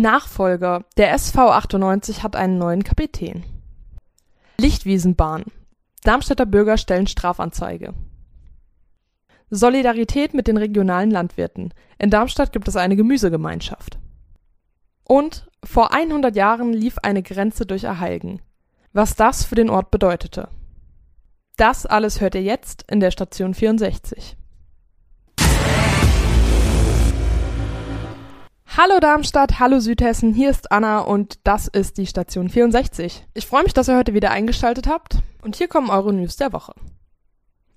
Nachfolger. Der SV 98 hat einen neuen Kapitän. Lichtwiesenbahn. Darmstädter Bürger stellen Strafanzeige. Solidarität mit den regionalen Landwirten. In Darmstadt gibt es eine Gemüsegemeinschaft. Und vor 100 Jahren lief eine Grenze durch Erheilgen. Was das für den Ort bedeutete. Das alles hört ihr jetzt in der Station 64. Hallo Darmstadt, hallo Südhessen, hier ist Anna und das ist die Station 64. Ich freue mich, dass ihr heute wieder eingeschaltet habt und hier kommen eure News der Woche.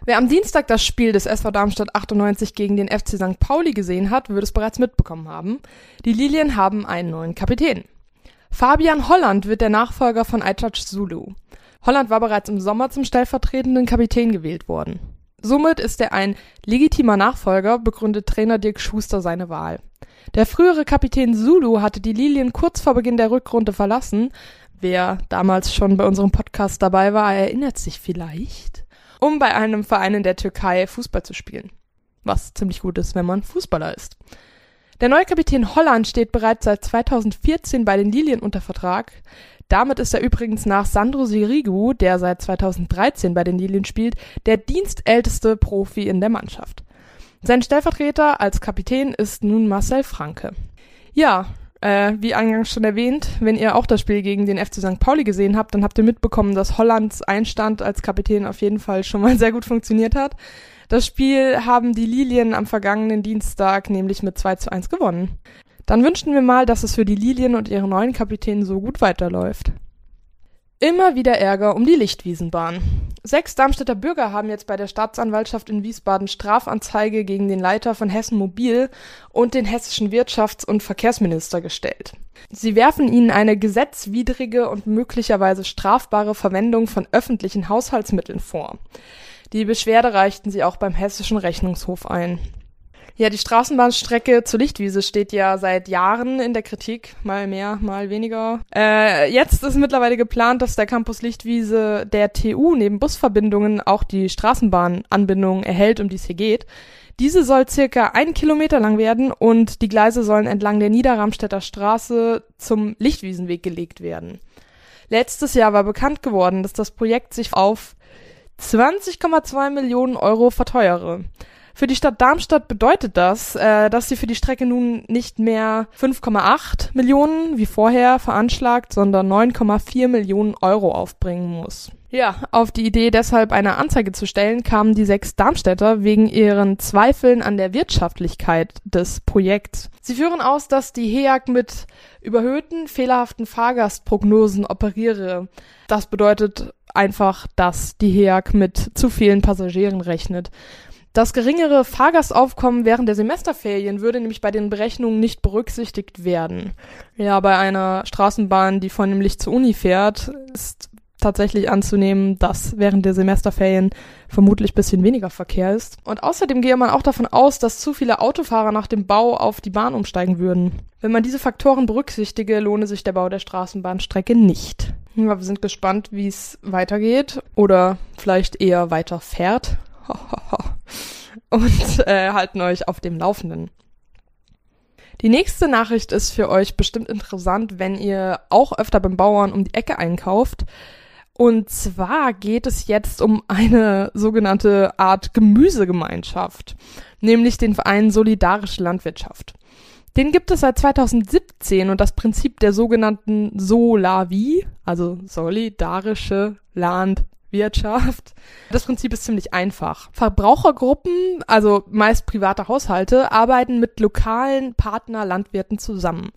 Wer am Dienstag das Spiel des SV Darmstadt 98 gegen den FC St. Pauli gesehen hat, wird es bereits mitbekommen haben. Die Lilien haben einen neuen Kapitän. Fabian Holland wird der Nachfolger von Aichach Zulu. Holland war bereits im Sommer zum stellvertretenden Kapitän gewählt worden. Somit ist er ein legitimer Nachfolger, begründet Trainer Dirk Schuster seine Wahl. Der frühere Kapitän Zulu hatte die Lilien kurz vor Beginn der Rückrunde verlassen. Wer damals schon bei unserem Podcast dabei war, erinnert sich vielleicht, um bei einem Verein in der Türkei Fußball zu spielen. Was ziemlich gut ist, wenn man Fußballer ist. Der neue Kapitän Holland steht bereits seit 2014 bei den Lilien unter Vertrag. Damit ist er übrigens nach Sandro Sirigu, der seit 2013 bei den Lilien spielt, der dienstälteste Profi in der Mannschaft. Sein Stellvertreter als Kapitän ist nun Marcel Franke. Ja, äh, wie eingangs schon erwähnt, wenn ihr auch das Spiel gegen den FC St. Pauli gesehen habt, dann habt ihr mitbekommen, dass Hollands Einstand als Kapitän auf jeden Fall schon mal sehr gut funktioniert hat. Das Spiel haben die Lilien am vergangenen Dienstag nämlich mit 2 zu 1 gewonnen. Dann wünschen wir mal, dass es für die Lilien und ihre neuen Kapitäne so gut weiterläuft. Immer wieder Ärger um die Lichtwiesenbahn. Sechs Darmstädter Bürger haben jetzt bei der Staatsanwaltschaft in Wiesbaden Strafanzeige gegen den Leiter von Hessen Mobil und den hessischen Wirtschafts- und Verkehrsminister gestellt. Sie werfen ihnen eine gesetzwidrige und möglicherweise strafbare Verwendung von öffentlichen Haushaltsmitteln vor. Die Beschwerde reichten sie auch beim hessischen Rechnungshof ein. Ja, die Straßenbahnstrecke zur Lichtwiese steht ja seit Jahren in der Kritik, mal mehr, mal weniger. Äh, jetzt ist mittlerweile geplant, dass der Campus Lichtwiese der TU neben Busverbindungen auch die Straßenbahnanbindung erhält, um die es hier geht. Diese soll circa ein Kilometer lang werden und die Gleise sollen entlang der Niederramstädter Straße zum Lichtwiesenweg gelegt werden. Letztes Jahr war bekannt geworden, dass das Projekt sich auf 20,2 Millionen Euro verteuere. Für die Stadt Darmstadt bedeutet das, äh, dass sie für die Strecke nun nicht mehr 5,8 Millionen wie vorher veranschlagt, sondern 9,4 Millionen Euro aufbringen muss. Ja, auf die Idee deshalb eine Anzeige zu stellen, kamen die sechs Darmstädter wegen ihren Zweifeln an der Wirtschaftlichkeit des Projekts. Sie führen aus, dass die HEAG mit überhöhten, fehlerhaften Fahrgastprognosen operiere. Das bedeutet einfach, dass die HEAG mit zu vielen Passagieren rechnet. Das geringere Fahrgastaufkommen während der Semesterferien würde nämlich bei den Berechnungen nicht berücksichtigt werden. Ja, bei einer Straßenbahn, die Licht zur Uni fährt, ist tatsächlich anzunehmen, dass während der Semesterferien vermutlich bisschen weniger Verkehr ist. Und außerdem gehe man auch davon aus, dass zu viele Autofahrer nach dem Bau auf die Bahn umsteigen würden. Wenn man diese Faktoren berücksichtige, lohne sich der Bau der Straßenbahnstrecke nicht. Ja, wir sind gespannt, wie es weitergeht oder vielleicht eher weiter fährt. und äh, halten euch auf dem Laufenden. Die nächste Nachricht ist für euch bestimmt interessant, wenn ihr auch öfter beim Bauern um die Ecke einkauft. Und zwar geht es jetzt um eine sogenannte Art Gemüsegemeinschaft, nämlich den Verein Solidarische Landwirtschaft. Den gibt es seit 2017 und das Prinzip der sogenannten Solavi, also solidarische Land Wirtschaft. Das Prinzip ist ziemlich einfach. Verbrauchergruppen, also meist private Haushalte, arbeiten mit lokalen Partnerlandwirten zusammen.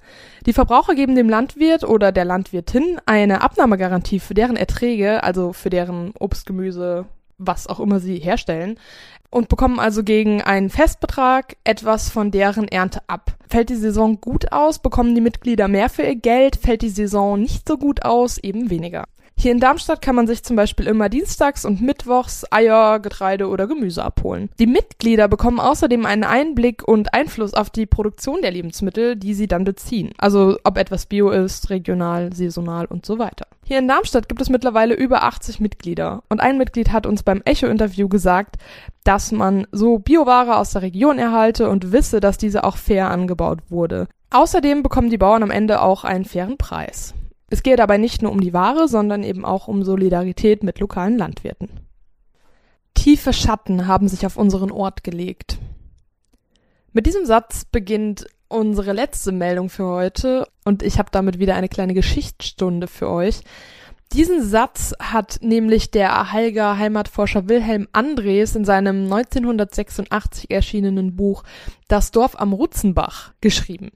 Die Verbraucher geben dem Landwirt oder der Landwirtin eine Abnahmegarantie für deren Erträge, also für deren Obst, Gemüse, was auch immer sie herstellen, und bekommen also gegen einen Festbetrag etwas von deren Ernte ab. Fällt die Saison gut aus, bekommen die Mitglieder mehr für ihr Geld, fällt die Saison nicht so gut aus, eben weniger. Hier in Darmstadt kann man sich zum Beispiel immer dienstags und mittwochs Eier, Getreide oder Gemüse abholen. Die Mitglieder bekommen außerdem einen Einblick und Einfluss auf die Produktion der Lebensmittel, die sie dann beziehen. Also ob etwas bio ist, regional, saisonal und so weiter. Hier in Darmstadt gibt es mittlerweile über 80 Mitglieder und ein Mitglied hat uns beim Echo-Interview gesagt, dass man so Bioware aus der Region erhalte und wisse, dass diese auch fair angebaut wurde. Außerdem bekommen die Bauern am Ende auch einen fairen Preis. Es gehe dabei nicht nur um die Ware, sondern eben auch um Solidarität mit lokalen Landwirten. Tiefe Schatten haben sich auf unseren Ort gelegt. Mit diesem Satz beginnt unsere letzte Meldung für heute und ich habe damit wieder eine kleine Geschichtsstunde für euch. Diesen Satz hat nämlich der Halger Heimatforscher Wilhelm Andres in seinem 1986 erschienenen Buch Das Dorf am Rutzenbach geschrieben.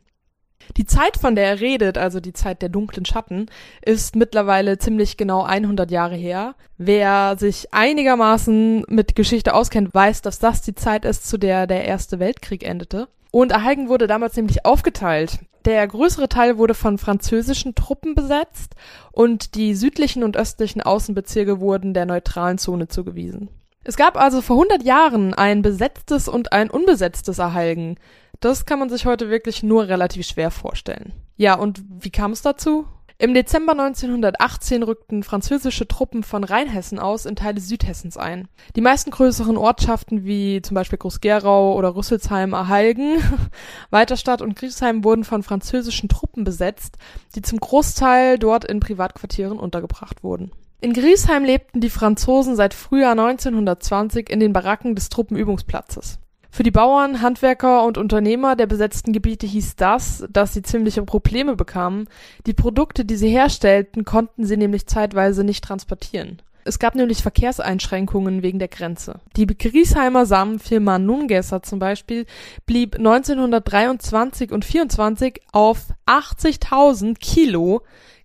Die Zeit, von der er redet, also die Zeit der dunklen Schatten, ist mittlerweile ziemlich genau 100 Jahre her. Wer sich einigermaßen mit Geschichte auskennt, weiß, dass das die Zeit ist, zu der der Erste Weltkrieg endete. Und Erhalgen wurde damals nämlich aufgeteilt. Der größere Teil wurde von französischen Truppen besetzt und die südlichen und östlichen Außenbezirke wurden der neutralen Zone zugewiesen. Es gab also vor 100 Jahren ein besetztes und ein unbesetztes Erhalgen. Das kann man sich heute wirklich nur relativ schwer vorstellen. Ja, und wie kam es dazu? Im Dezember 1918 rückten französische Truppen von Rheinhessen aus in Teile Südhessens ein. Die meisten größeren Ortschaften wie zum Beispiel Groß-Gerau oder Rüsselsheim erhalgen. Weiterstadt und Griesheim wurden von französischen Truppen besetzt, die zum Großteil dort in Privatquartieren untergebracht wurden. In Griesheim lebten die Franzosen seit Frühjahr 1920 in den Baracken des Truppenübungsplatzes. Für die Bauern, Handwerker und Unternehmer der besetzten Gebiete hieß das, dass sie ziemliche Probleme bekamen. Die Produkte, die sie herstellten, konnten sie nämlich zeitweise nicht transportieren. Es gab nämlich Verkehrseinschränkungen wegen der Grenze. Die Griesheimer Samenfirma Nungesser zum Beispiel blieb 1923 und 24 auf 80.000 Kilo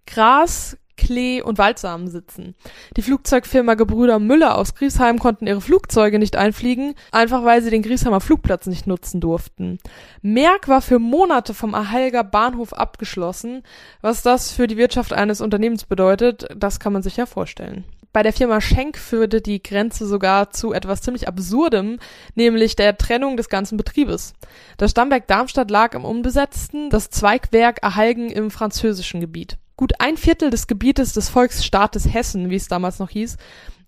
Gras, Klee und Waldsamen sitzen. Die Flugzeugfirma Gebrüder Müller aus Griesheim konnten ihre Flugzeuge nicht einfliegen, einfach weil sie den Griesheimer Flugplatz nicht nutzen durften. Merck war für Monate vom Ahalger Bahnhof abgeschlossen. Was das für die Wirtschaft eines Unternehmens bedeutet, das kann man sich ja vorstellen. Bei der Firma Schenk führte die Grenze sogar zu etwas ziemlich Absurdem, nämlich der Trennung des ganzen Betriebes. Das Stammwerk Darmstadt lag im Unbesetzten, das Zweigwerk Erhalgen im französischen Gebiet. Gut ein Viertel des Gebietes des Volksstaates Hessen, wie es damals noch hieß,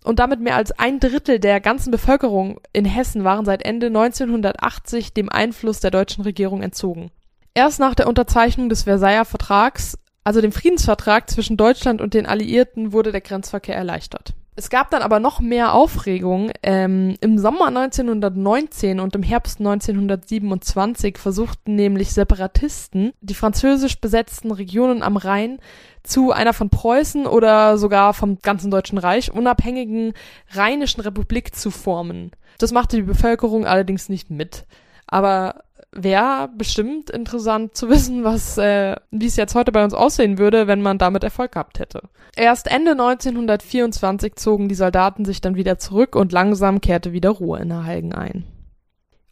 und damit mehr als ein Drittel der ganzen Bevölkerung in Hessen waren seit Ende 1980 dem Einfluss der deutschen Regierung entzogen. Erst nach der Unterzeichnung des Versailler Vertrags, also dem Friedensvertrag zwischen Deutschland und den Alliierten, wurde der Grenzverkehr erleichtert. Es gab dann aber noch mehr Aufregung. Ähm, Im Sommer 1919 und im Herbst 1927 versuchten nämlich Separatisten die französisch besetzten Regionen am Rhein zu einer von Preußen oder sogar vom ganzen Deutschen Reich unabhängigen Rheinischen Republik zu formen. Das machte die Bevölkerung allerdings nicht mit. Aber wäre bestimmt interessant zu wissen, was, äh, wie es jetzt heute bei uns aussehen würde, wenn man damit Erfolg gehabt hätte. Erst Ende 1924 zogen die Soldaten sich dann wieder zurück und langsam kehrte wieder Ruhe in der Halgen ein.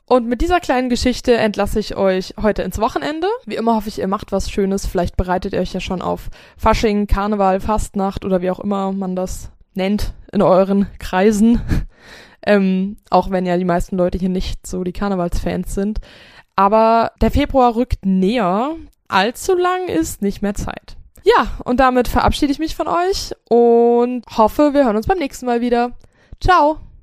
Und mit dieser kleinen Geschichte entlasse ich euch heute ins Wochenende. Wie immer hoffe ich, ihr macht was Schönes. Vielleicht bereitet ihr euch ja schon auf Fasching, Karneval, Fastnacht oder wie auch immer man das nennt in euren Kreisen. ähm, auch wenn ja die meisten Leute hier nicht so die Karnevalsfans sind. Aber der Februar rückt näher. Allzu lang ist nicht mehr Zeit. Ja, und damit verabschiede ich mich von euch und hoffe, wir hören uns beim nächsten Mal wieder. Ciao!